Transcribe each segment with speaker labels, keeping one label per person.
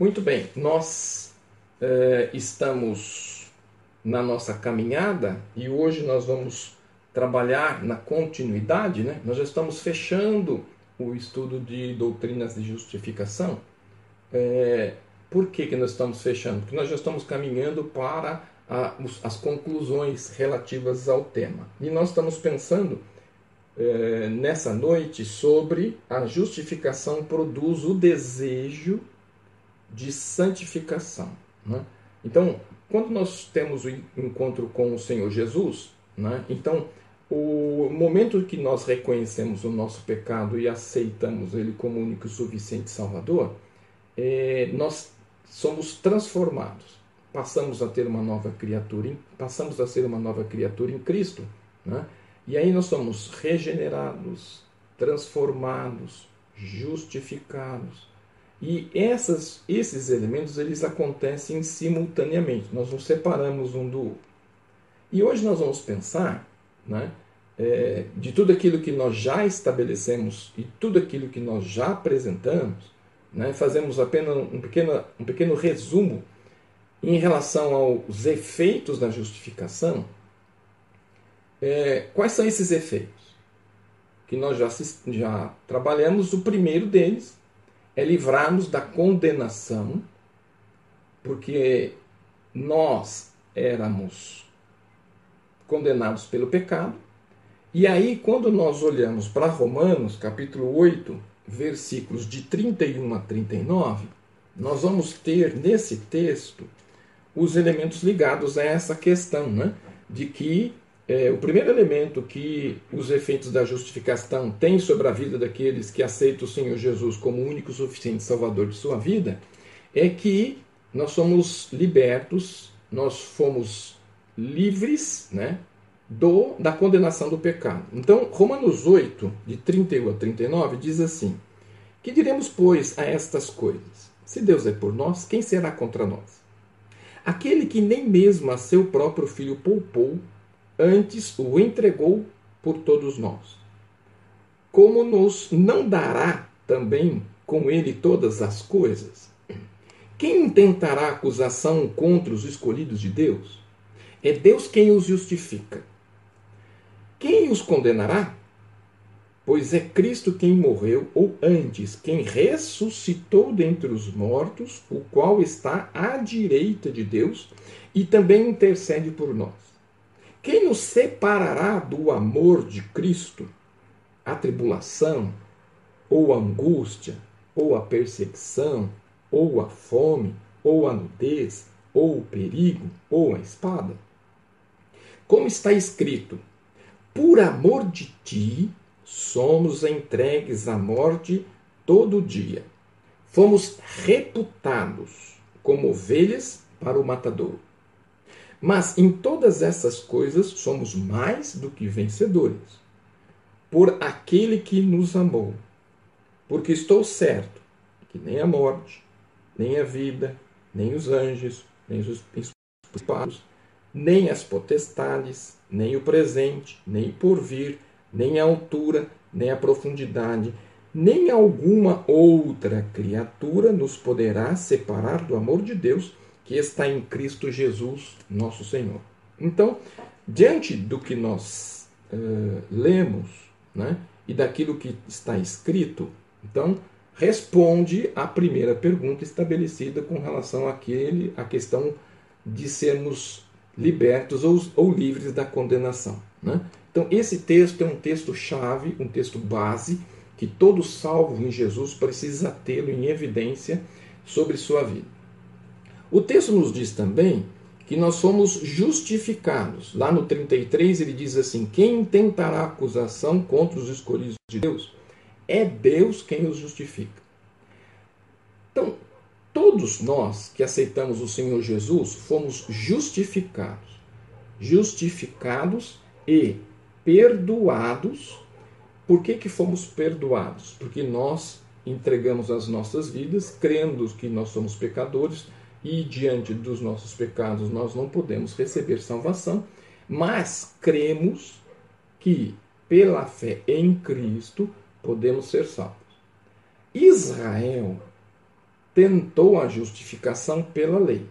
Speaker 1: Muito bem, nós eh, estamos na nossa caminhada e hoje nós vamos trabalhar na continuidade, né? Nós já estamos fechando o estudo de doutrinas de justificação. É, por que, que nós estamos fechando? Porque nós já estamos caminhando para a, as conclusões relativas ao tema. E nós estamos pensando é, nessa noite sobre a justificação produz o desejo de santificação. Né? Então, quando nós temos o encontro com o Senhor Jesus, né? então o momento que nós reconhecemos o nosso pecado e aceitamos Ele como único e suficiente Salvador, é, nós somos transformados, passamos a ter uma nova criatura, passamos a ser uma nova criatura em Cristo, né? e aí nós somos regenerados, transformados, justificados, e essas, esses elementos eles acontecem simultaneamente, nós nos separamos um do outro. E hoje nós vamos pensar né, é, de tudo aquilo que nós já estabelecemos e tudo aquilo que nós já apresentamos, né, fazemos apenas um pequeno, um pequeno resumo em relação aos efeitos da justificação. É, quais são esses efeitos? Que nós já, já trabalhamos. O primeiro deles é livrar-nos da condenação, porque nós éramos condenados pelo pecado. E aí, quando nós olhamos para Romanos, capítulo 8, versículos de 31 a 39, nós vamos ter nesse texto os elementos ligados a essa questão, né? de que é, o primeiro elemento que os efeitos da justificação têm sobre a vida daqueles que aceitam o Senhor Jesus como único suficiente Salvador de sua vida é que nós somos libertos, nós fomos livres né, do, da condenação do pecado. Então, Romanos 8, de 31 a 39, diz assim: Que diremos, pois, a estas coisas? Se Deus é por nós, quem será contra nós? Aquele que nem mesmo a seu próprio filho poupou, antes o entregou por todos nós. Como nos não dará também com ele todas as coisas? Quem intentará acusação contra os escolhidos de Deus? É Deus quem os justifica. Quem os condenará? Pois é Cristo quem morreu, ou antes, quem ressuscitou dentre os mortos, o qual está à direita de Deus e também intercede por nós. Quem nos separará do amor de Cristo? A tribulação, ou a angústia, ou a perseguição, ou a fome, ou a nudez, ou o perigo, ou a espada? Como está escrito: Por amor de ti somos entregues à morte todo dia. Fomos reputados como ovelhas para o matador. Mas em todas essas coisas somos mais do que vencedores, por aquele que nos amou. Porque estou certo que nem a morte, nem a vida, nem os anjos, nem os principados, nem as potestades, nem o presente, nem o porvir, nem a altura, nem a profundidade, nem alguma outra criatura nos poderá separar do amor de Deus que está em Cristo Jesus, nosso Senhor. Então, diante do que nós uh, lemos né, e daquilo que está escrito, então responde à primeira pergunta estabelecida com relação àquele, à questão de sermos libertos ou, ou livres da condenação. Né? Então, esse texto é um texto chave, um texto base, que todo salvo em Jesus precisa tê-lo em evidência sobre sua vida. O texto nos diz também que nós somos justificados. Lá no 33 ele diz assim: Quem tentará acusação contra os escolhidos de Deus? É Deus quem os justifica. Então, todos nós que aceitamos o Senhor Jesus fomos justificados. Justificados e perdoados. Por que, que fomos perdoados? Porque nós entregamos as nossas vidas, crendo que nós somos pecadores e diante dos nossos pecados nós não podemos receber salvação, mas cremos que pela fé em Cristo podemos ser salvos. Israel tentou a justificação pela lei.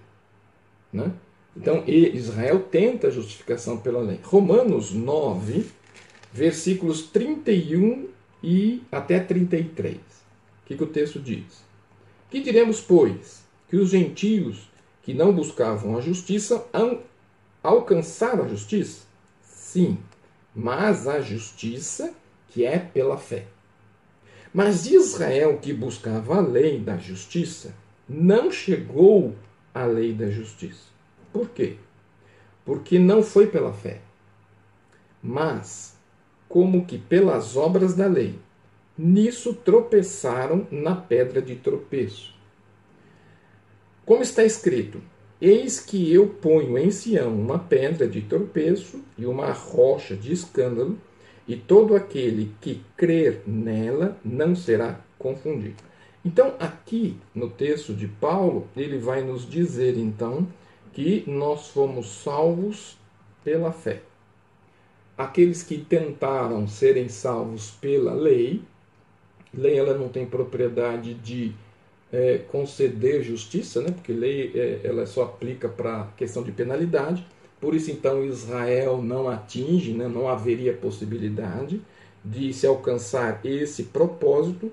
Speaker 1: Né? Então, Israel tenta a justificação pela lei. Romanos 9, versículos 31 e até 33. O que, que o texto diz? Que diremos, pois, que os gentios que não buscavam a justiça alcançaram a justiça? Sim, mas a justiça que é pela fé. Mas Israel, que buscava a lei da justiça, não chegou à lei da justiça. Por quê? Porque não foi pela fé, mas como que pelas obras da lei. Nisso tropeçaram na pedra de tropeço. Como está escrito: Eis que eu ponho em Sião uma pedra de tropeço e uma rocha de escândalo, e todo aquele que crer nela não será confundido. Então, aqui no texto de Paulo, ele vai nos dizer então que nós fomos salvos pela fé. Aqueles que tentaram serem salvos pela lei, lei ela não tem propriedade de é, conceder justiça, né? porque lei é, ela só aplica para questão de penalidade. Por isso, então, Israel não atinge, né? não haveria possibilidade de se alcançar esse propósito,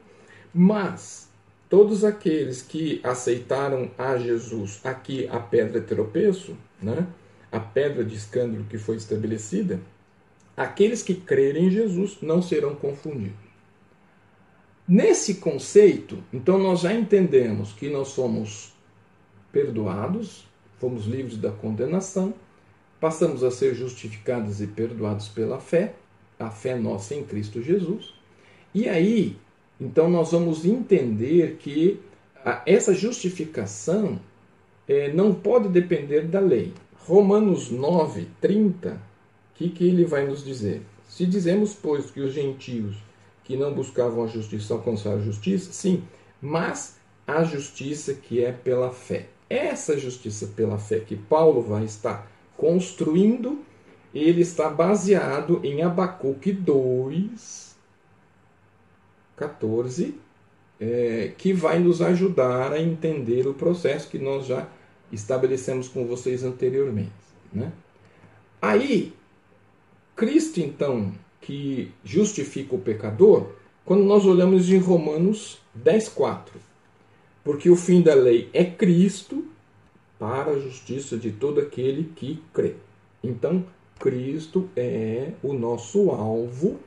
Speaker 1: mas todos aqueles que aceitaram a Jesus, aqui a pedra de tropeço, né? a pedra de escândalo que foi estabelecida, aqueles que crerem em Jesus não serão confundidos. Nesse conceito, então nós já entendemos que nós somos perdoados, fomos livres da condenação, passamos a ser justificados e perdoados pela fé, a fé nossa em Cristo Jesus. E aí, então nós vamos entender que essa justificação é, não pode depender da lei. Romanos 9, 30, o que, que ele vai nos dizer? Se dizemos, pois, que os gentios que não buscavam a justiça alcançaram a justiça? Sim, mas a justiça que é pela fé. Essa justiça pela fé que Paulo vai estar construindo, ele está baseado em Abacuque 2, 14, é, que vai nos ajudar a entender o processo que nós já estabelecemos com vocês anteriormente. Né? Aí, Cristo, então, que justifica o pecador quando nós olhamos em Romanos 10,4. Porque o fim da lei é Cristo para a justiça de todo aquele que crê. Então, Cristo é o nosso alvo,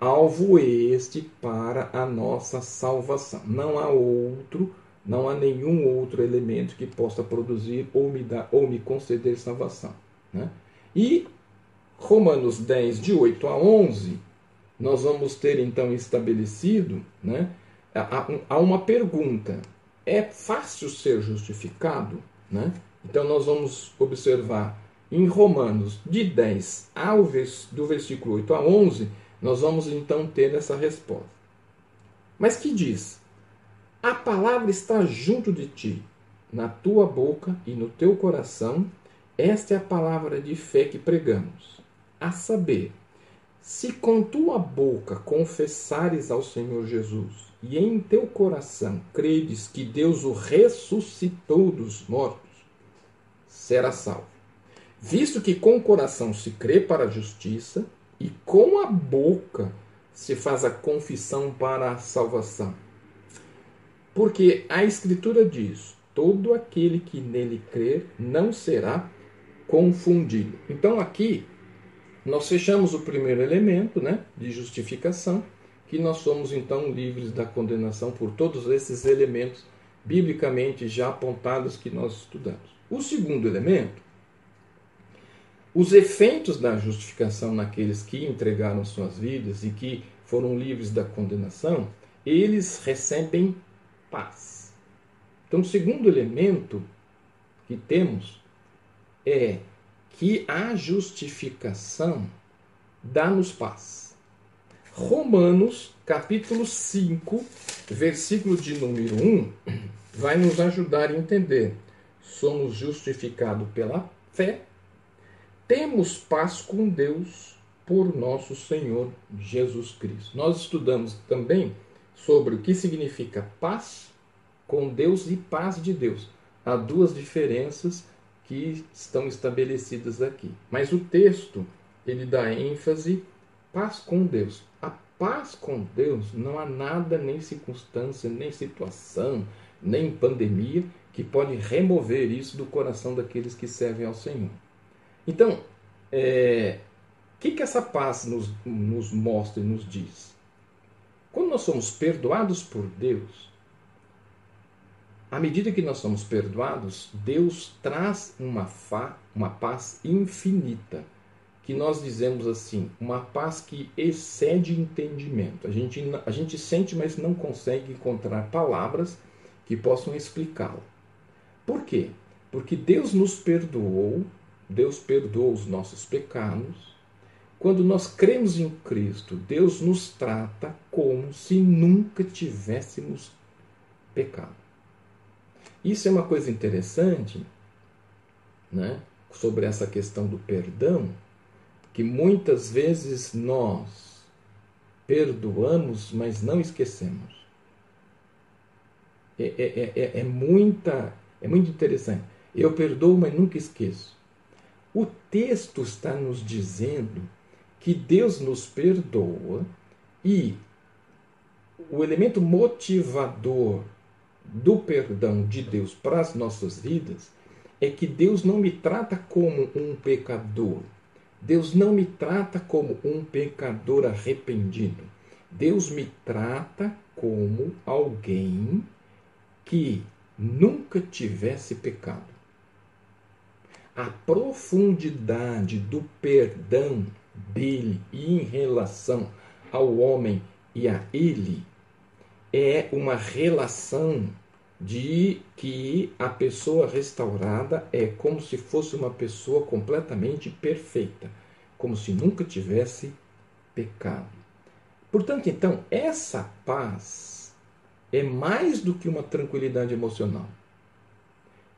Speaker 1: alvo este para a nossa salvação. Não há outro, não há nenhum outro elemento que possa produzir ou me dar ou me conceder salvação. Né? E Romanos 10, de 8 a 11, nós vamos ter então estabelecido, né, há uma pergunta: é fácil ser justificado? Né? Então nós vamos observar em Romanos de 10 ao do versículo 8 a 11, nós vamos então ter essa resposta. Mas que diz: A palavra está junto de ti, na tua boca e no teu coração. Esta é a palavra de fé que pregamos a saber, se com tua boca confessares ao Senhor Jesus e em teu coração credes que Deus o ressuscitou dos mortos, será salvo. Visto que com o coração se crê para a justiça e com a boca se faz a confissão para a salvação. Porque a Escritura diz: todo aquele que nele crer não será confundido. Então aqui nós fechamos o primeiro elemento né, de justificação, que nós somos então livres da condenação por todos esses elementos biblicamente já apontados que nós estudamos. O segundo elemento, os efeitos da justificação naqueles que entregaram suas vidas e que foram livres da condenação, eles recebem paz. Então, o segundo elemento que temos é que a justificação dá-nos paz. Romanos, capítulo 5, versículo de número 1, vai nos ajudar a entender. Somos justificados pela fé, temos paz com Deus por nosso Senhor Jesus Cristo. Nós estudamos também sobre o que significa paz com Deus e paz de Deus. Há duas diferenças que estão estabelecidas aqui. Mas o texto, ele dá ênfase paz com Deus. A paz com Deus não há nada, nem circunstância, nem situação, nem pandemia que pode remover isso do coração daqueles que servem ao Senhor. Então, é, o que, que essa paz nos, nos mostra e nos diz? Quando nós somos perdoados por Deus, à medida que nós somos perdoados, Deus traz uma, fa, uma paz infinita, que nós dizemos assim, uma paz que excede entendimento. A gente, a gente sente, mas não consegue encontrar palavras que possam explicá-la. Por quê? Porque Deus nos perdoou, Deus perdoou os nossos pecados. Quando nós cremos em Cristo, Deus nos trata como se nunca tivéssemos pecado. Isso é uma coisa interessante, né? Sobre essa questão do perdão, que muitas vezes nós perdoamos, mas não esquecemos. É, é, é, é, muita, é muito interessante. Eu perdoo, mas nunca esqueço. O texto está nos dizendo que Deus nos perdoa e o elemento motivador do perdão de Deus para as nossas vidas é que Deus não me trata como um pecador. Deus não me trata como um pecador arrependido. Deus me trata como alguém que nunca tivesse pecado. A profundidade do perdão dele em relação ao homem e a ele é uma relação de que a pessoa restaurada é como se fosse uma pessoa completamente perfeita, como se nunca tivesse pecado. Portanto, então, essa paz é mais do que uma tranquilidade emocional.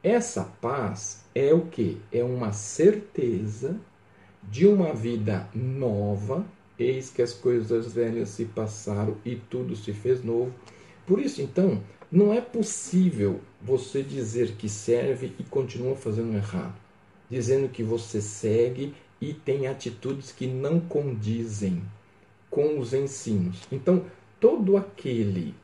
Speaker 1: Essa paz é o que? É uma certeza de uma vida nova. Eis que as coisas velhas se passaram e tudo se fez novo. Por isso, então, não é possível você dizer que serve e continua fazendo errado, dizendo que você segue e tem atitudes que não condizem com os ensinos. Então, todo aquele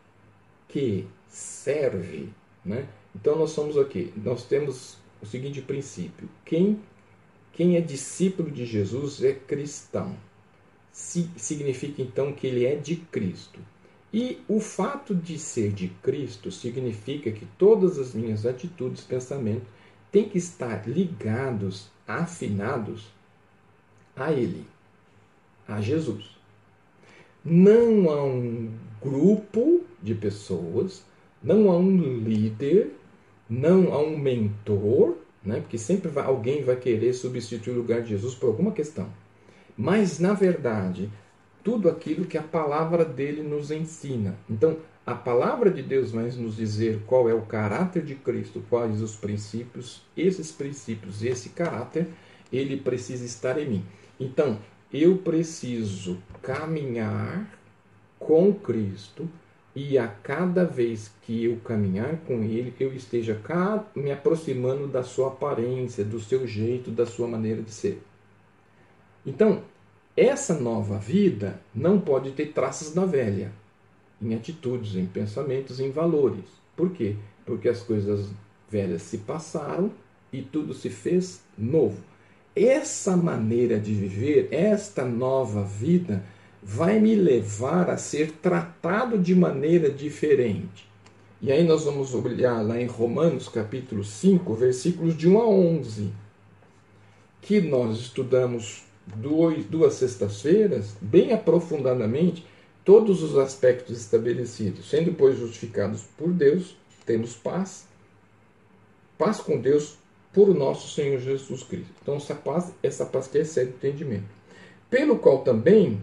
Speaker 1: que serve, né? Então nós somos aqui, nós temos o seguinte princípio: quem quem é discípulo de Jesus é cristão. Significa então que ele é de Cristo. E o fato de ser de Cristo significa que todas as minhas atitudes, pensamentos, têm que estar ligados, afinados a Ele, a Jesus. Não a um grupo de pessoas, não a um líder, não a um mentor, né? porque sempre vai, alguém vai querer substituir o lugar de Jesus por alguma questão. Mas, na verdade, tudo aquilo que a palavra dele nos ensina. Então, a palavra de Deus vai nos dizer qual é o caráter de Cristo, quais os princípios, esses princípios, esse caráter, ele precisa estar em mim. Então, eu preciso caminhar com Cristo e a cada vez que eu caminhar com Ele, eu esteja me aproximando da sua aparência, do seu jeito, da sua maneira de ser. Então, essa nova vida não pode ter traços da velha, em atitudes, em pensamentos, em valores. Por quê? Porque as coisas velhas se passaram e tudo se fez novo. Essa maneira de viver, esta nova vida, vai me levar a ser tratado de maneira diferente. E aí nós vamos olhar lá em Romanos capítulo 5, versículos de 1 a 11, que nós estudamos dois, duas sextas-feiras, bem aprofundadamente, todos os aspectos estabelecidos. Sendo, pois, justificados por Deus, temos paz. Paz com Deus por nosso Senhor Jesus Cristo. Então, essa paz, essa paz que excede o entendimento. Pelo qual também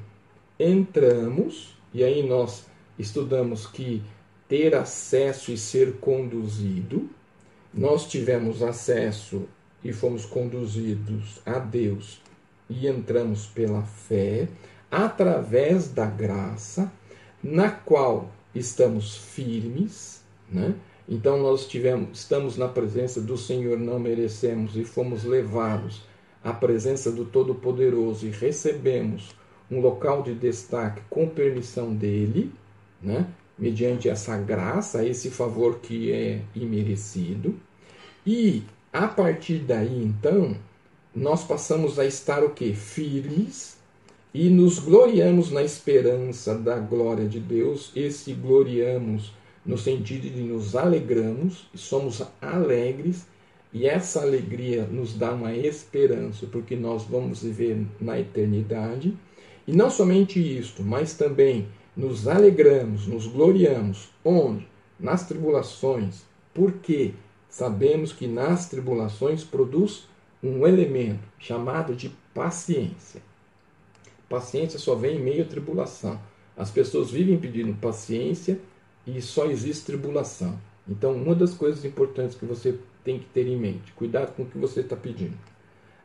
Speaker 1: entramos, e aí nós estudamos que ter acesso e ser conduzido, nós tivemos acesso e fomos conduzidos a Deus e entramos pela fé, através da graça, na qual estamos firmes, né? Então nós tivemos, estamos na presença do Senhor, não merecemos e fomos levados à presença do Todo-Poderoso e recebemos um local de destaque com permissão dele, né? mediante essa graça, esse favor que é imerecido. E a partir daí, então, nós passamos a estar o quê? Firmes e nos gloriamos na esperança da glória de Deus. Esse gloriamos no sentido de nos alegramos, somos alegres, e essa alegria nos dá uma esperança, porque nós vamos viver na eternidade. E não somente isto, mas também nos alegramos, nos gloriamos. Onde? Nas tribulações. Porque sabemos que nas tribulações produz um elemento chamado de paciência. Paciência só vem em meio à tribulação. As pessoas vivem pedindo paciência e só existe tribulação. Então, uma das coisas importantes que você tem que ter em mente, cuidado com o que você está pedindo.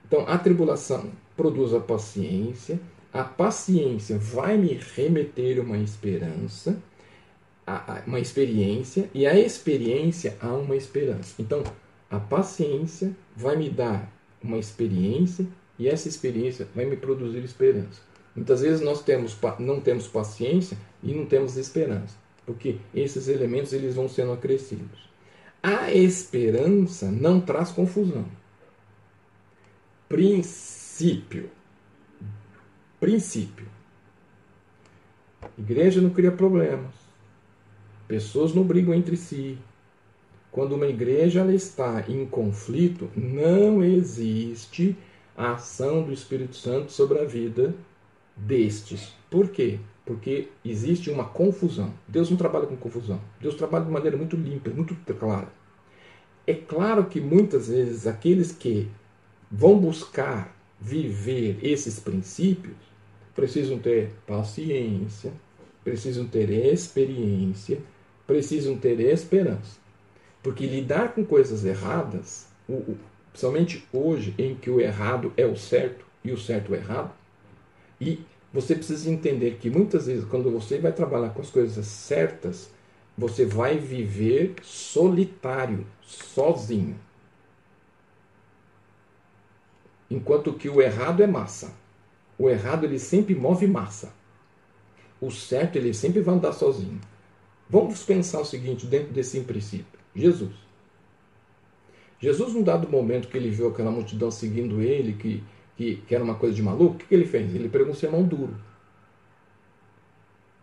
Speaker 1: Então, a tribulação produz a paciência, a paciência vai me remeter uma esperança, uma experiência, e a experiência a uma esperança. Então, a paciência vai me dar uma experiência e essa experiência vai me produzir esperança. Muitas vezes nós temos, não temos paciência e não temos esperança porque esses elementos eles vão sendo acrescidos. A esperança não traz confusão. Princípio. Princípio. Igreja não cria problemas. Pessoas não brigam entre si. Quando uma igreja está em conflito, não existe a ação do Espírito Santo sobre a vida destes. Por quê? porque existe uma confusão. Deus não trabalha com confusão. Deus trabalha de maneira muito limpa, muito clara. É claro que muitas vezes aqueles que vão buscar viver esses princípios precisam ter paciência, precisam ter experiência, precisam ter esperança. Porque lidar com coisas erradas, principalmente hoje em que o errado é o certo e o certo é o errado, e você precisa entender que muitas vezes, quando você vai trabalhar com as coisas certas, você vai viver solitário, sozinho. Enquanto que o errado é massa. O errado ele sempre move massa. O certo ele sempre vai andar sozinho. Vamos pensar o seguinte dentro desse princípio. Jesus. Jesus, num dado momento que ele viu aquela multidão seguindo ele, que que, que era uma coisa de maluco, o que, que ele fez? Ele pregou um sermão duro.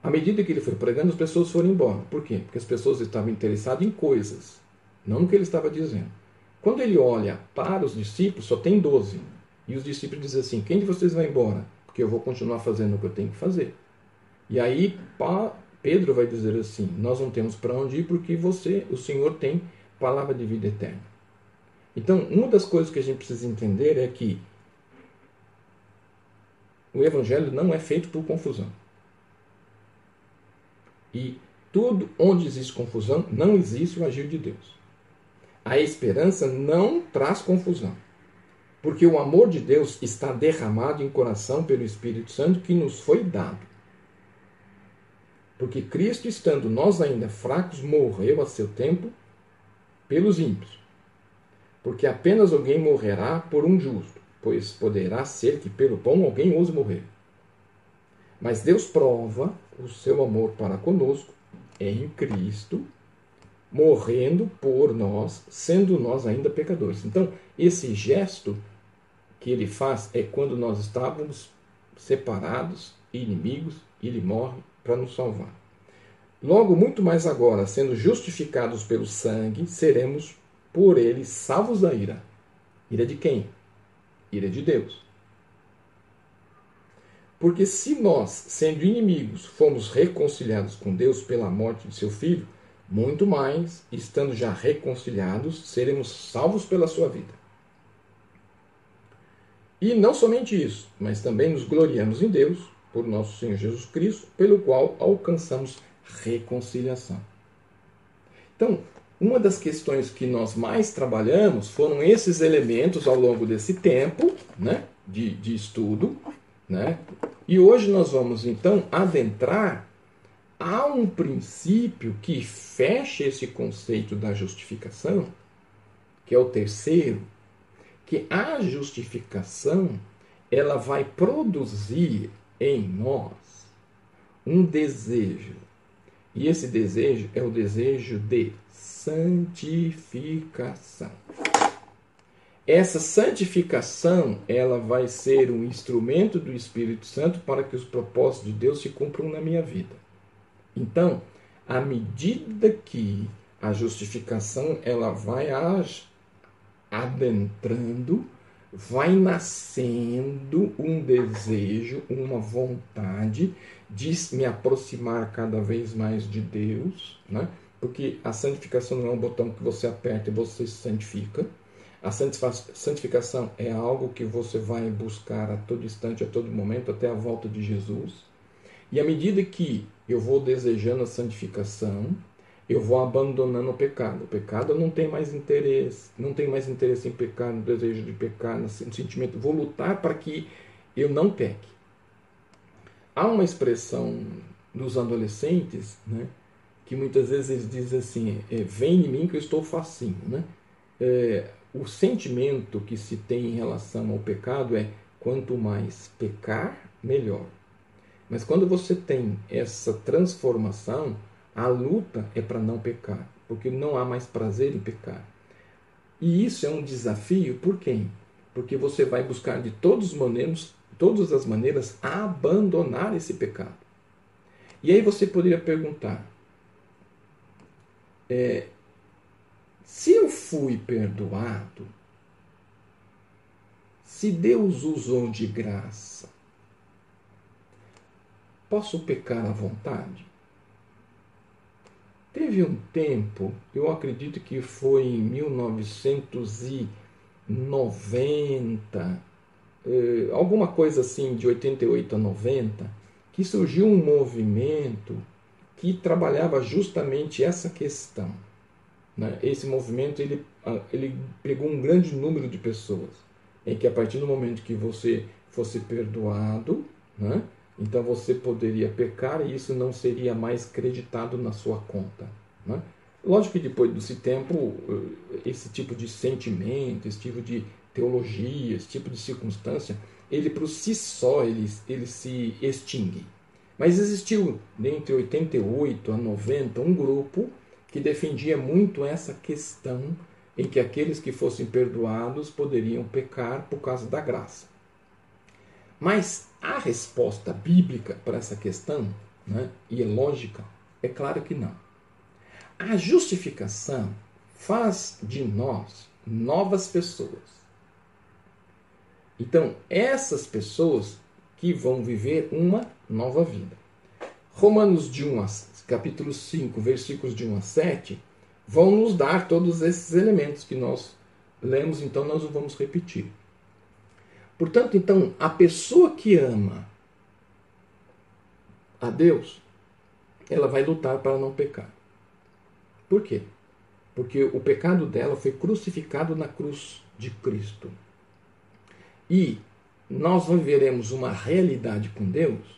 Speaker 1: À medida que ele foi pregando, as pessoas foram embora. Por quê? Porque as pessoas estavam interessadas em coisas, não no que ele estava dizendo. Quando ele olha para os discípulos, só tem doze. E os discípulos dizem assim: Quem de vocês vai embora? Porque eu vou continuar fazendo o que eu tenho que fazer. E aí Pedro vai dizer assim: Nós não temos para onde ir porque você, o Senhor, tem palavra de vida eterna. Então, uma das coisas que a gente precisa entender é que o evangelho não é feito por confusão. E tudo onde existe confusão, não existe o agir de Deus. A esperança não traz confusão. Porque o amor de Deus está derramado em coração pelo Espírito Santo que nos foi dado. Porque Cristo, estando nós ainda fracos, morreu a seu tempo pelos ímpios. Porque apenas alguém morrerá por um justo pois poderá ser que pelo pão alguém ouse morrer. Mas Deus prova o seu amor para conosco em Cristo, morrendo por nós, sendo nós ainda pecadores. Então, esse gesto que ele faz é quando nós estávamos separados, inimigos, ele morre para nos salvar. Logo, muito mais agora, sendo justificados pelo sangue, seremos por ele salvos da ira. Ira de quem? ira de Deus. Porque se nós, sendo inimigos, fomos reconciliados com Deus pela morte de seu filho, muito mais, estando já reconciliados, seremos salvos pela sua vida. E não somente isso, mas também nos gloriamos em Deus, por nosso Senhor Jesus Cristo, pelo qual alcançamos reconciliação. Então, uma das questões que nós mais trabalhamos foram esses elementos ao longo desse tempo né, de, de estudo. Né? E hoje nós vamos então adentrar há um princípio que fecha esse conceito da justificação, que é o terceiro, que a justificação ela vai produzir em nós um desejo. E esse desejo é o desejo de santificação. Essa santificação, ela vai ser um instrumento do Espírito Santo para que os propósitos de Deus se cumpram na minha vida. Então, à medida que a justificação ela vai adentrando, vai nascendo um desejo, uma vontade de me aproximar cada vez mais de Deus, né? porque a santificação não é um botão que você aperta e você se santifica. A santificação é algo que você vai buscar a todo instante, a todo momento, até a volta de Jesus. E à medida que eu vou desejando a santificação, eu vou abandonando o pecado. O pecado não tem mais interesse, não tem mais interesse em pecar, no desejo de pecar, no sentimento. Vou lutar para que eu não peque. Há uma expressão dos adolescentes, né, que muitas vezes eles dizem assim: é, vem em mim que eu estou facinho. Né? É, o sentimento que se tem em relação ao pecado é quanto mais pecar, melhor. Mas quando você tem essa transformação, a luta é para não pecar, porque não há mais prazer em pecar. E isso é um desafio por quem? Porque você vai buscar de todos os maneiros, todas as maneiras abandonar esse pecado. E aí você poderia perguntar: é, se eu fui perdoado, se Deus usou de graça, posso pecar à vontade? Teve um tempo, eu acredito que foi em 1990, eh, alguma coisa assim, de 88 a 90, que surgiu um movimento que trabalhava justamente essa questão. Né? Esse movimento ele, ah, ele pegou um grande número de pessoas, em que a partir do momento que você fosse perdoado, né? Então você poderia pecar e isso não seria mais creditado na sua conta. Né? Lógico que depois desse tempo, eh, esse tipo de sentimento, esse tipo de teologia, esse tipo de circunstância, ele por si só ele, ele se extingue. Mas existiu, entre 88 a 90, um grupo que defendia muito essa questão em que aqueles que fossem perdoados poderiam pecar por causa da graça. Mas a resposta bíblica para essa questão, né, e é lógica, é claro que não. A justificação faz de nós novas pessoas. Então, essas pessoas que vão viver uma nova vida. Romanos de 1 a, capítulo 5, versículos de 1 a 7, vão nos dar todos esses elementos que nós lemos, então nós vamos repetir. Portanto, então, a pessoa que ama a Deus, ela vai lutar para não pecar. Por quê? Porque o pecado dela foi crucificado na cruz de Cristo. E nós viveremos uma realidade com Deus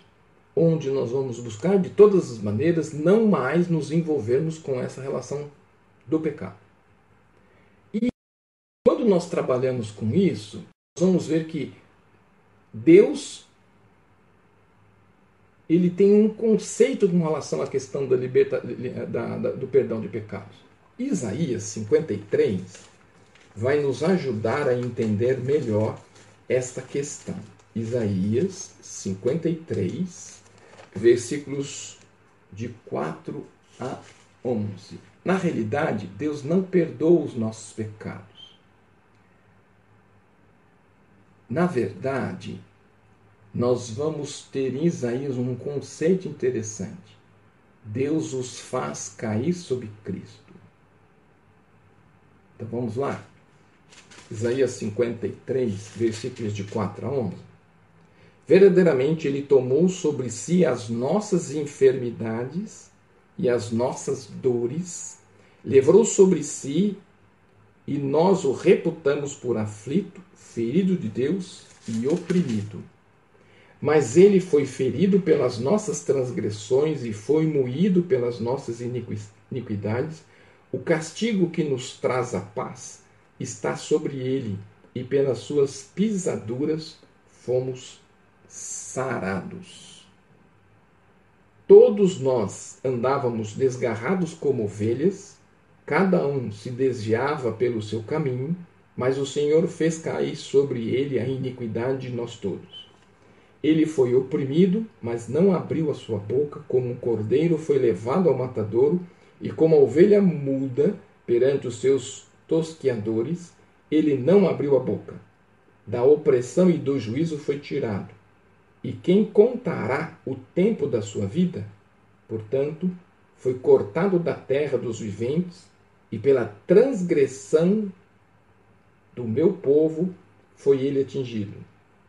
Speaker 1: onde nós vamos buscar de todas as maneiras não mais nos envolvermos com essa relação do pecado. E quando nós trabalhamos com isso, vamos ver que Deus ele tem um conceito com relação à questão da liberta, da, da, do perdão de pecados. Isaías 53 vai nos ajudar a entender melhor esta questão. Isaías 53, versículos de 4 a 11. Na realidade, Deus não perdoa os nossos pecados. Na verdade, nós vamos ter em Isaías um conceito interessante. Deus os faz cair sobre Cristo. Então vamos lá. Isaías 53, versículos de 4 a 11. Verdadeiramente ele tomou sobre si as nossas enfermidades e as nossas dores, levou sobre si e nós o reputamos por aflito, ferido de Deus e oprimido. Mas ele foi ferido pelas nossas transgressões e foi moído pelas nossas iniquidades. O castigo que nos traz a paz está sobre ele, e pelas suas pisaduras fomos sarados. Todos nós andávamos desgarrados como ovelhas, cada um se desviava pelo seu caminho, mas o Senhor fez cair sobre ele a iniquidade de nós todos. Ele foi oprimido, mas não abriu a sua boca, como um cordeiro foi levado ao matadouro, e como a ovelha muda perante os seus tosqueadores, ele não abriu a boca. Da opressão e do juízo foi tirado. E quem contará o tempo da sua vida? Portanto, foi cortado da terra dos viventes, e pela transgressão do meu povo foi ele atingido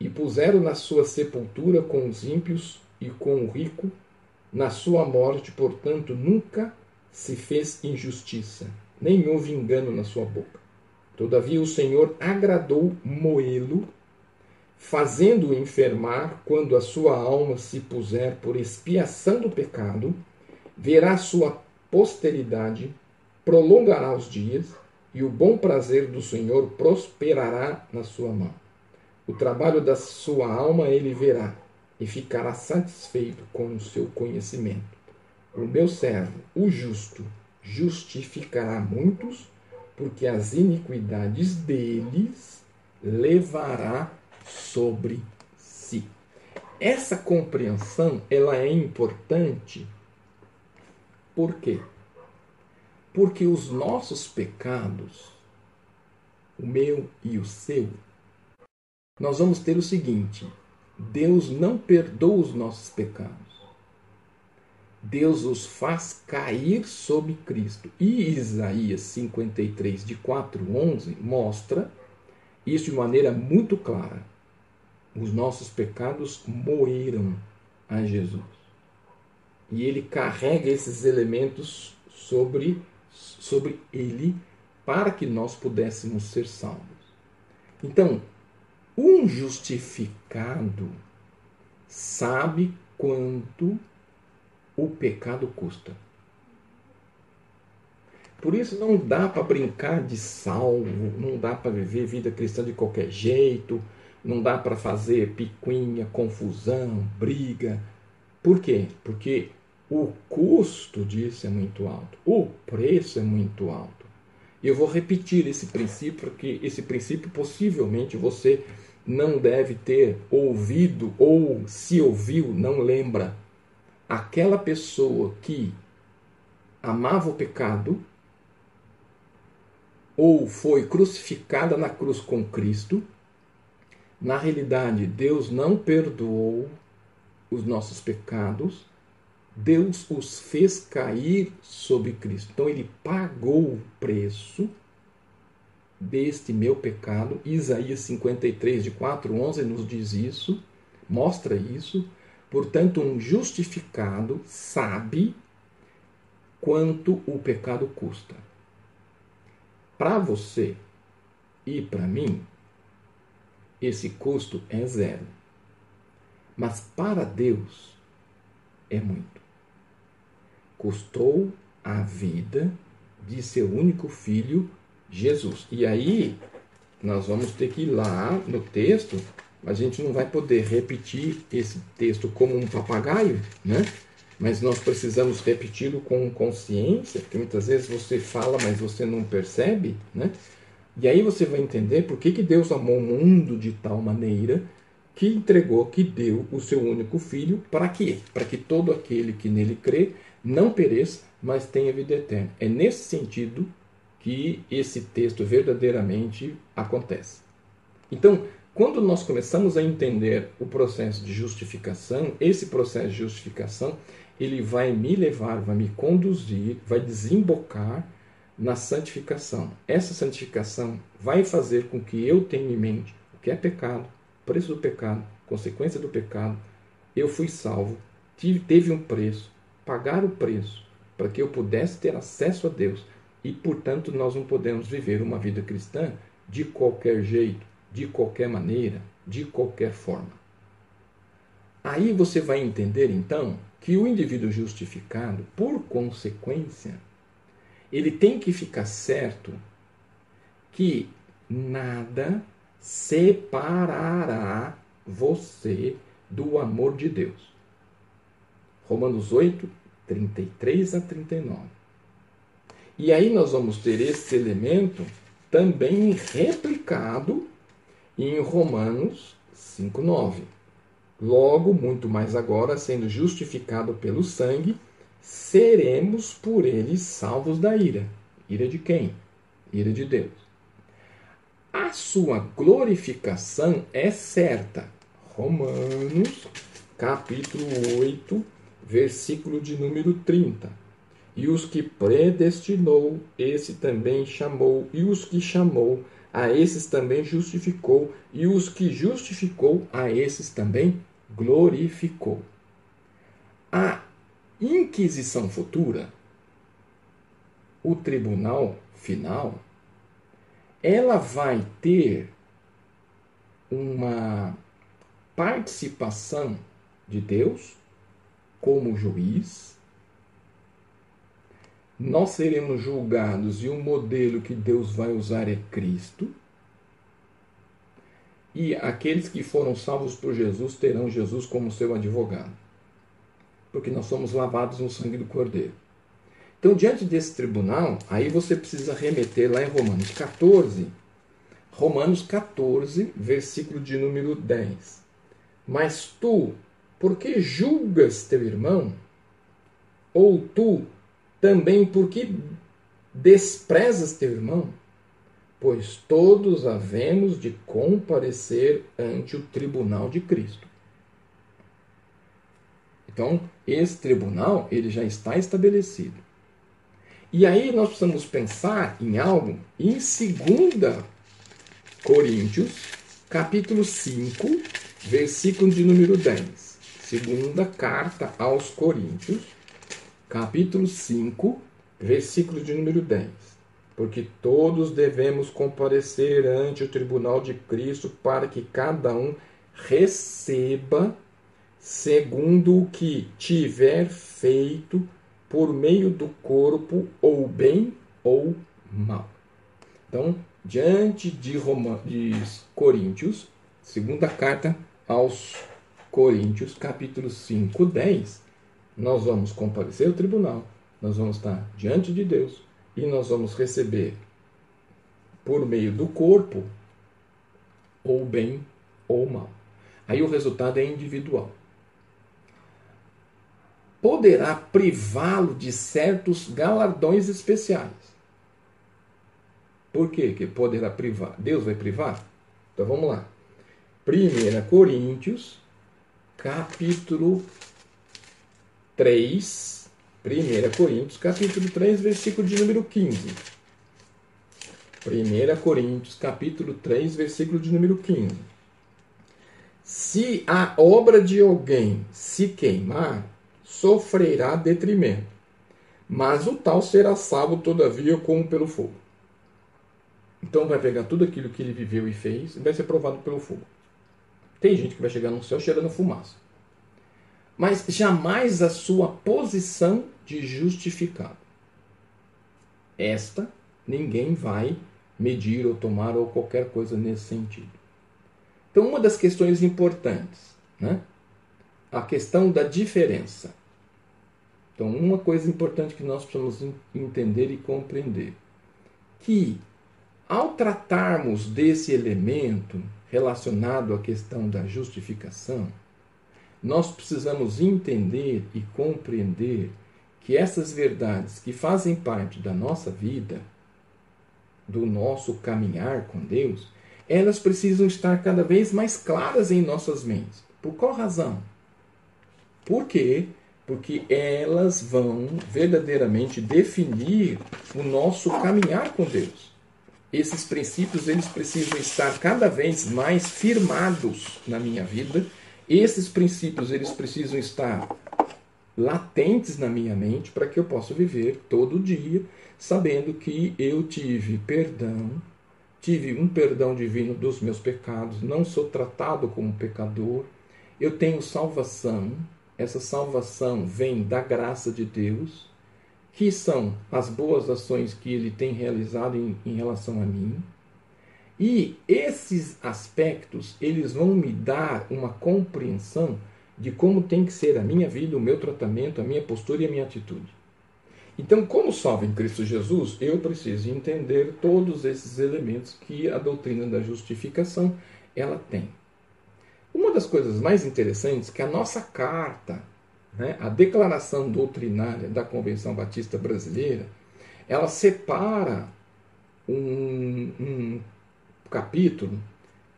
Speaker 1: e puseram na sua sepultura com os ímpios e com o rico, na sua morte, portanto, nunca se fez injustiça, nem houve engano na sua boca. Todavia o Senhor agradou moê-lo, fazendo-o enfermar, quando a sua alma se puser por expiação do pecado, verá sua posteridade, prolongará os dias, e o bom prazer do Senhor prosperará na sua mão. O trabalho da sua alma ele verá e ficará satisfeito com o seu conhecimento. O meu servo, o justo, justificará muitos, porque as iniquidades deles levará sobre si. Essa compreensão ela é importante. Por quê? Porque os nossos pecados, o meu e o seu, nós vamos ter o seguinte: Deus não perdoa os nossos pecados. Deus os faz cair sob Cristo. E Isaías 53, de 4 a 11, mostra isso de maneira muito clara. Os nossos pecados moeram a Jesus. E ele carrega esses elementos sobre, sobre ele para que nós pudéssemos ser salvos. Então, um justificado sabe quanto o pecado custa. Por isso não dá para brincar de salvo, não dá para viver vida cristã de qualquer jeito, não dá para fazer picuinha, confusão, briga. Por quê? Porque o custo disso é muito alto, o preço é muito alto. Eu vou repetir esse princípio, porque esse princípio possivelmente você não deve ter ouvido ou se ouviu, não lembra. Aquela pessoa que amava o pecado ou foi crucificada na cruz com Cristo, na realidade, Deus não perdoou os nossos pecados, Deus os fez cair sobre Cristo. Então, ele pagou o preço deste meu pecado. Isaías 53, de 4 a 11, nos diz isso, mostra isso. Portanto, um justificado sabe quanto o pecado custa. Para você e para mim, esse custo é zero. Mas para Deus é muito. Custou a vida de seu único filho Jesus. E aí, nós vamos ter que ir lá no texto, a gente não vai poder repetir esse texto como um papagaio, né? Mas nós precisamos repeti-lo com consciência, porque muitas vezes você fala, mas você não percebe, né? E aí você vai entender por que, que Deus amou o mundo de tal maneira que entregou, que deu o seu único filho, para quê? Para que todo aquele que nele crê não pereça, mas tenha vida eterna. É nesse sentido que esse texto verdadeiramente acontece. Então, quando nós começamos a entender o processo de justificação, esse processo de justificação, ele vai me levar, vai me conduzir, vai desembocar na santificação. Essa santificação vai fazer com que eu tenha em mente o que é pecado, preço do pecado, consequência do pecado. Eu fui salvo, tive, teve um preço, pagar o preço para que eu pudesse ter acesso a Deus, e, portanto, nós não podemos viver uma vida cristã de qualquer jeito, de qualquer maneira, de qualquer forma. Aí você vai entender então que o indivíduo justificado, por consequência, ele tem que ficar certo que nada separará você do amor de Deus. Romanos 8, 33 a 39. E aí nós vamos ter esse elemento também replicado em Romanos 5, 9. Logo, muito mais agora, sendo justificado pelo sangue, seremos por ele salvos da ira. Ira de quem? Ira de Deus. A sua glorificação é certa. Romanos, capítulo 8, versículo de número 30. E os que predestinou, esse também chamou, e os que chamou, a esses também justificou, e os que justificou, a esses também glorificou. A inquisição futura, o tribunal final, ela vai ter uma participação de Deus como juiz. Nós seremos julgados e o modelo que Deus vai usar é Cristo. E aqueles que foram salvos por Jesus terão Jesus como seu advogado, porque nós somos lavados no sangue do Cordeiro. Então, diante desse tribunal, aí você precisa remeter lá em Romanos 14, Romanos 14, versículo de número 10. Mas tu, por que julgas teu irmão? Ou tu, também, por que desprezas teu irmão? pois todos havemos de comparecer ante o tribunal de Cristo. Então, esse tribunal ele já está estabelecido. E aí nós precisamos pensar em algo em 2 Coríntios, capítulo 5, versículo de número 10. Segunda carta aos Coríntios, capítulo 5, versículo de número 10 porque todos devemos comparecer ante o tribunal de Cristo para que cada um receba segundo o que tiver feito por meio do corpo, ou bem ou mal. Então, diante de, Roma, de Coríntios, segunda carta aos Coríntios, capítulo 5, 10, nós vamos comparecer ao tribunal, nós vamos estar diante de Deus e nós vamos receber por meio do corpo ou bem ou mal. Aí o resultado é individual. Poderá privá-lo de certos galardões especiais. Por quê que poderá privar? Deus vai privar? Então vamos lá. 1 Coríntios, capítulo 3, 1 Coríntios, capítulo 3, versículo de número 15. 1 Coríntios, capítulo 3, versículo de número 15. Se a obra de alguém se queimar, sofrerá detrimento, mas o tal será salvo, todavia, como pelo fogo. Então vai pegar tudo aquilo que ele viveu e fez e vai ser provado pelo fogo. Tem gente que vai chegar no céu cheirando fumaça mas jamais a sua posição de justificado. Esta ninguém vai medir ou tomar ou qualquer coisa nesse sentido. Então, uma das questões importantes, né? a questão da diferença. Então, uma coisa importante que nós precisamos entender e compreender, que ao tratarmos desse elemento relacionado à questão da justificação, nós precisamos entender e compreender que essas verdades que fazem parte da nossa vida, do nosso caminhar com Deus, elas precisam estar cada vez mais claras em nossas mentes. Por qual razão? Por quê? Porque elas vão verdadeiramente definir o nosso caminhar com Deus. Esses princípios eles precisam estar cada vez mais firmados na minha vida. Esses princípios eles precisam estar latentes na minha mente para que eu possa viver todo dia sabendo que eu tive perdão, tive um perdão divino dos meus pecados, não sou tratado como pecador eu tenho salvação, essa salvação vem da graça de Deus, que são as boas ações que ele tem realizado em, em relação a mim. E esses aspectos, eles vão me dar uma compreensão de como tem que ser a minha vida, o meu tratamento, a minha postura e a minha atitude. Então, como salvo em Cristo Jesus, eu preciso entender todos esses elementos que a doutrina da justificação ela tem. Uma das coisas mais interessantes é que a nossa carta, né, a declaração doutrinária da Convenção Batista Brasileira, ela separa um, um capítulo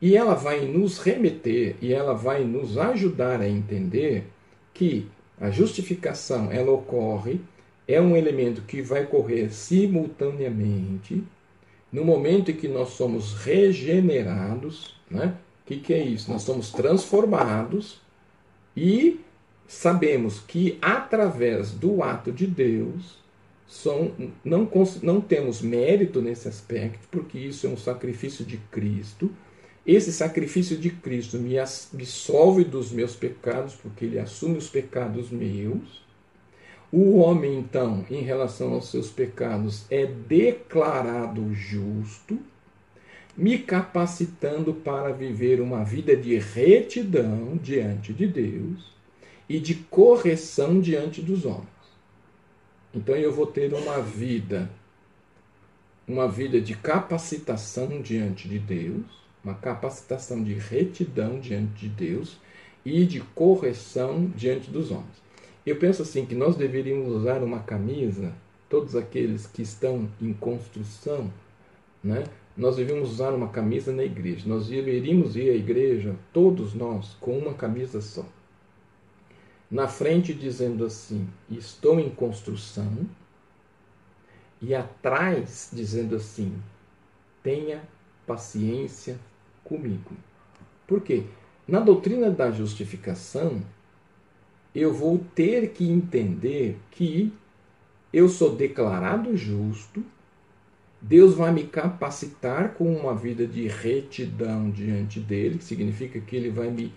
Speaker 1: e ela vai nos remeter e ela vai nos ajudar a entender que a justificação ela ocorre é um elemento que vai correr simultaneamente no momento em que nós somos regenerados, né? O que, que é isso? Nós somos transformados e sabemos que através do ato de Deus são, não, não temos mérito nesse aspecto, porque isso é um sacrifício de Cristo. Esse sacrifício de Cristo me absolve dos meus pecados, porque ele assume os pecados meus. O homem, então, em relação aos seus pecados, é declarado justo, me capacitando para viver uma vida de retidão diante de Deus e de correção diante dos homens. Então eu vou ter uma vida, uma vida de capacitação diante de Deus, uma capacitação de retidão diante de Deus e de correção diante dos homens. Eu penso assim que nós deveríamos usar uma camisa, todos aqueles que estão em construção, né? Nós deveríamos usar uma camisa na igreja. Nós deveríamos ir à igreja, todos nós, com uma camisa só. Na frente dizendo assim: Estou em construção. E atrás dizendo assim: Tenha paciência comigo. Por quê? Na doutrina da justificação, eu vou ter que entender que eu sou declarado justo, Deus vai me capacitar com uma vida de retidão diante dele, que significa que ele vai me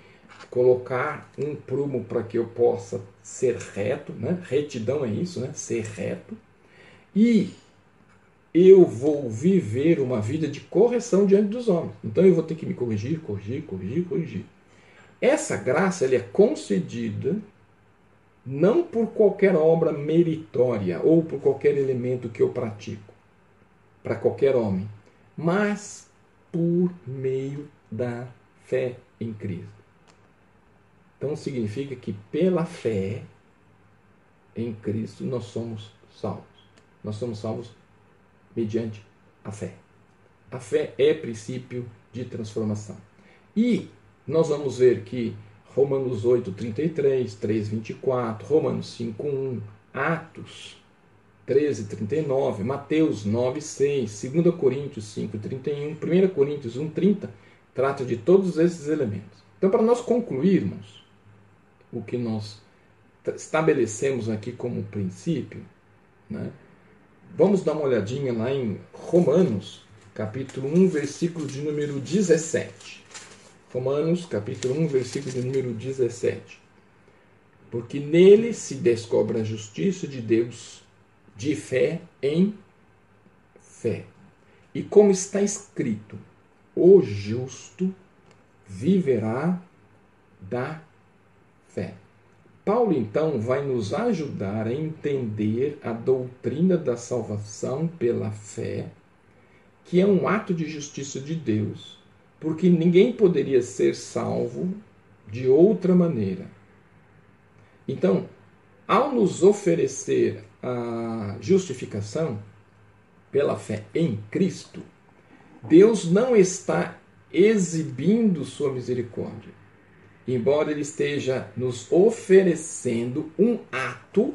Speaker 1: colocar um prumo para que eu possa ser reto, né? Retidão é isso, né? Ser reto. E eu vou viver uma vida de correção diante dos homens. Então eu vou ter que me corrigir, corrigir, corrigir, corrigir. Essa graça ela é concedida não por qualquer obra meritória ou por qualquer elemento que eu pratico para qualquer homem, mas por meio da fé em Cristo. Então significa que pela fé em Cristo nós somos salvos. Nós somos salvos mediante a fé. A fé é princípio de transformação. E nós vamos ver que Romanos 8, 33, 3, 24, Romanos 5, 1, Atos 13, 39, Mateus 9, 6, 2 Coríntios 5, 31, 1 Coríntios 1, 30, trata de todos esses elementos. Então, para nós concluirmos o que nós estabelecemos aqui como princípio, né, vamos dar uma olhadinha lá em Romanos, capítulo 1, versículo de número 17. Romanos, capítulo 1, versículo de número 17. Porque nele se descobre a justiça de Deus de fé em fé. E como está escrito, o justo viverá da fé. Paulo então vai nos ajudar a entender a doutrina da salvação pela fé, que é um ato de justiça de Deus porque ninguém poderia ser salvo de outra maneira. Então, ao nos oferecer a justificação pela fé em Cristo, Deus não está exibindo sua misericórdia. Embora ele esteja nos oferecendo um ato,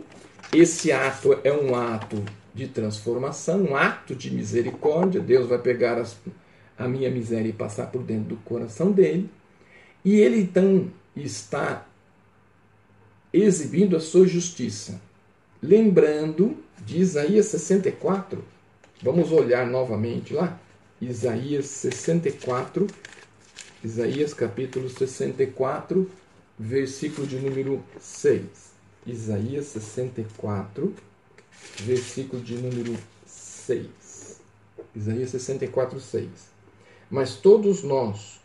Speaker 1: esse ato é um ato de transformação, um ato de misericórdia. Deus vai pegar as, a minha miséria e passar por dentro do coração dele. E ele então está exibindo a sua justiça. Lembrando de Isaías 64, vamos olhar novamente lá. Isaías 64, Isaías capítulo 64, versículo de número 6. Isaías 64, versículo de número 6. Isaías 64, 6. Mas todos nós,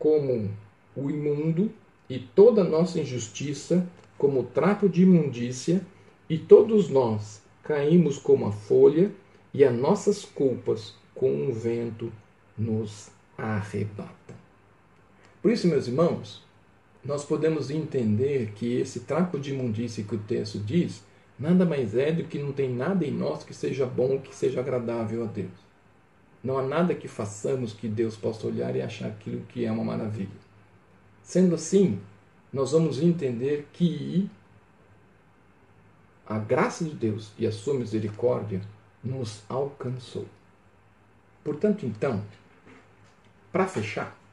Speaker 1: como o imundo, e toda nossa injustiça, como trapo de imundícia, e todos nós caímos como a folha, e as nossas culpas, com um vento, nos arrebata. Por isso, meus irmãos, nós podemos entender que esse trapo de imundícia que o texto diz, nada mais é do que não tem nada em nós que seja bom, que seja agradável a Deus. Não há nada que façamos que Deus possa olhar e achar aquilo que é uma maravilha. Sendo assim, nós vamos entender que a graça de Deus e a sua misericórdia nos alcançou. Portanto, então, para fechar,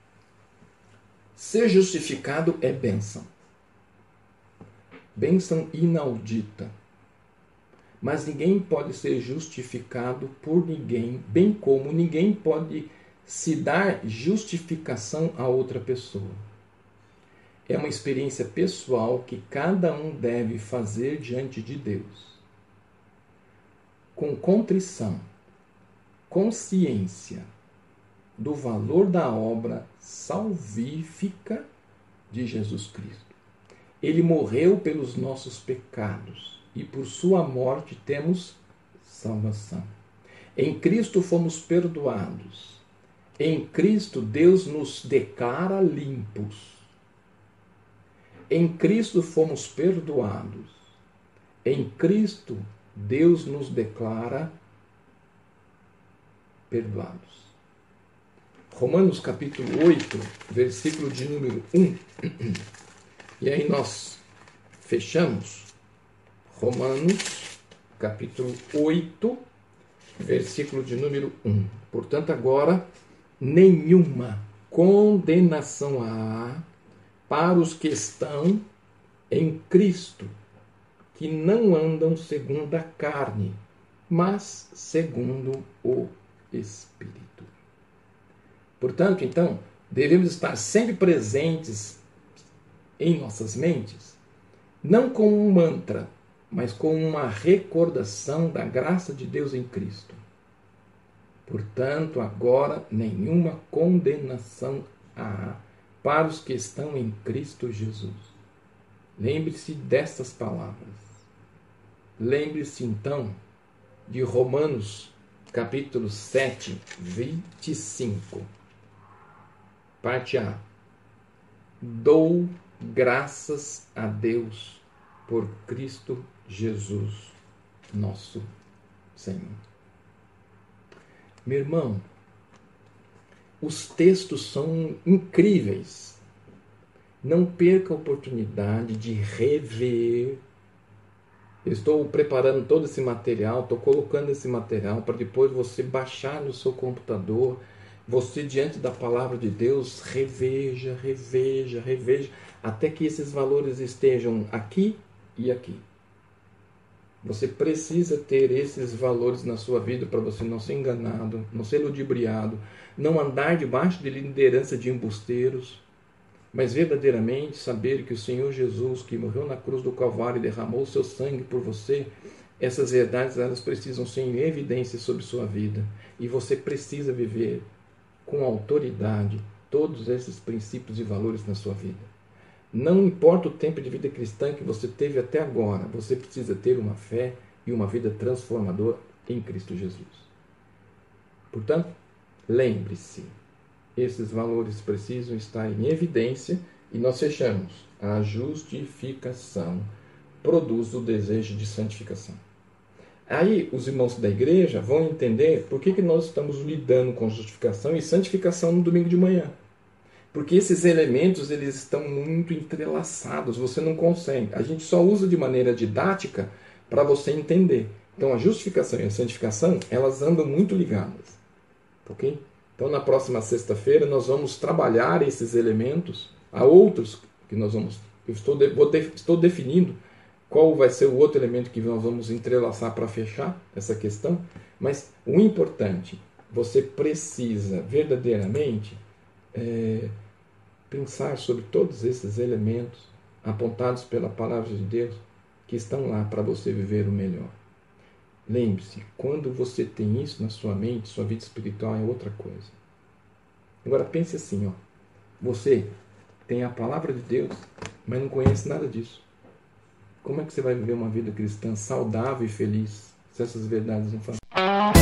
Speaker 1: ser justificado é bênção. Bênção inaudita. Mas ninguém pode ser justificado por ninguém, bem como ninguém pode se dar justificação a outra pessoa é uma experiência pessoal que cada um deve fazer diante de Deus. Com contrição, consciência do valor da obra salvífica de Jesus Cristo. Ele morreu pelos nossos pecados e por sua morte temos salvação. Em Cristo fomos perdoados. Em Cristo Deus nos declara limpos em Cristo fomos perdoados. Em Cristo, Deus nos declara perdoados. Romanos capítulo 8, versículo de número 1. E aí nós fechamos Romanos capítulo 8, versículo de número 1. Portanto, agora nenhuma condenação há para os que estão em Cristo, que não andam segundo a carne, mas segundo o Espírito. Portanto, então, devemos estar sempre presentes em nossas mentes, não como um mantra, mas como uma recordação da graça de Deus em Cristo. Portanto, agora nenhuma condenação há para os que estão em Cristo Jesus. Lembre-se destas palavras. Lembre-se então de Romanos capítulo 7, 25. Parte A. Dou graças a Deus por Cristo Jesus, nosso Senhor. Meu irmão, os textos são incríveis. Não perca a oportunidade de rever. estou preparando todo esse material, estou colocando esse material para depois você baixar no seu computador. Você, diante da palavra de Deus, reveja, reveja, reveja, até que esses valores estejam aqui e aqui. Você precisa ter esses valores na sua vida para você não ser enganado, não ser ludibriado, não andar debaixo de liderança de embusteiros, mas verdadeiramente saber que o Senhor Jesus, que morreu na cruz do Calvário e derramou o seu sangue por você, essas verdades elas precisam ser em evidência sobre sua vida e você precisa viver com autoridade todos esses princípios e valores na sua vida. Não importa o tempo de vida cristã que você teve até agora, você precisa ter uma fé e uma vida transformadora em Cristo Jesus. Portanto, lembre-se, esses valores precisam estar em evidência e nós fechamos. A justificação produz o desejo de santificação. Aí os irmãos da igreja vão entender por que, que nós estamos lidando com justificação e santificação no domingo de manhã. Porque esses elementos eles estão muito entrelaçados, você não consegue. A gente só usa de maneira didática para você entender. Então a justificação e a santificação, elas andam muito ligadas. OK? Então na próxima sexta-feira nós vamos trabalhar esses elementos, há outros que nós vamos eu estou de, de, estou definindo qual vai ser o outro elemento que nós vamos entrelaçar para fechar essa questão, mas o importante, você precisa verdadeiramente é, pensar sobre todos esses elementos apontados pela palavra de Deus que estão lá para você viver o melhor. Lembre-se, quando você tem isso na sua mente, sua vida espiritual é outra coisa. Agora pense assim, ó. Você tem a palavra de Deus, mas não conhece nada disso. Como é que você vai viver uma vida cristã saudável e feliz se essas verdades não fazem?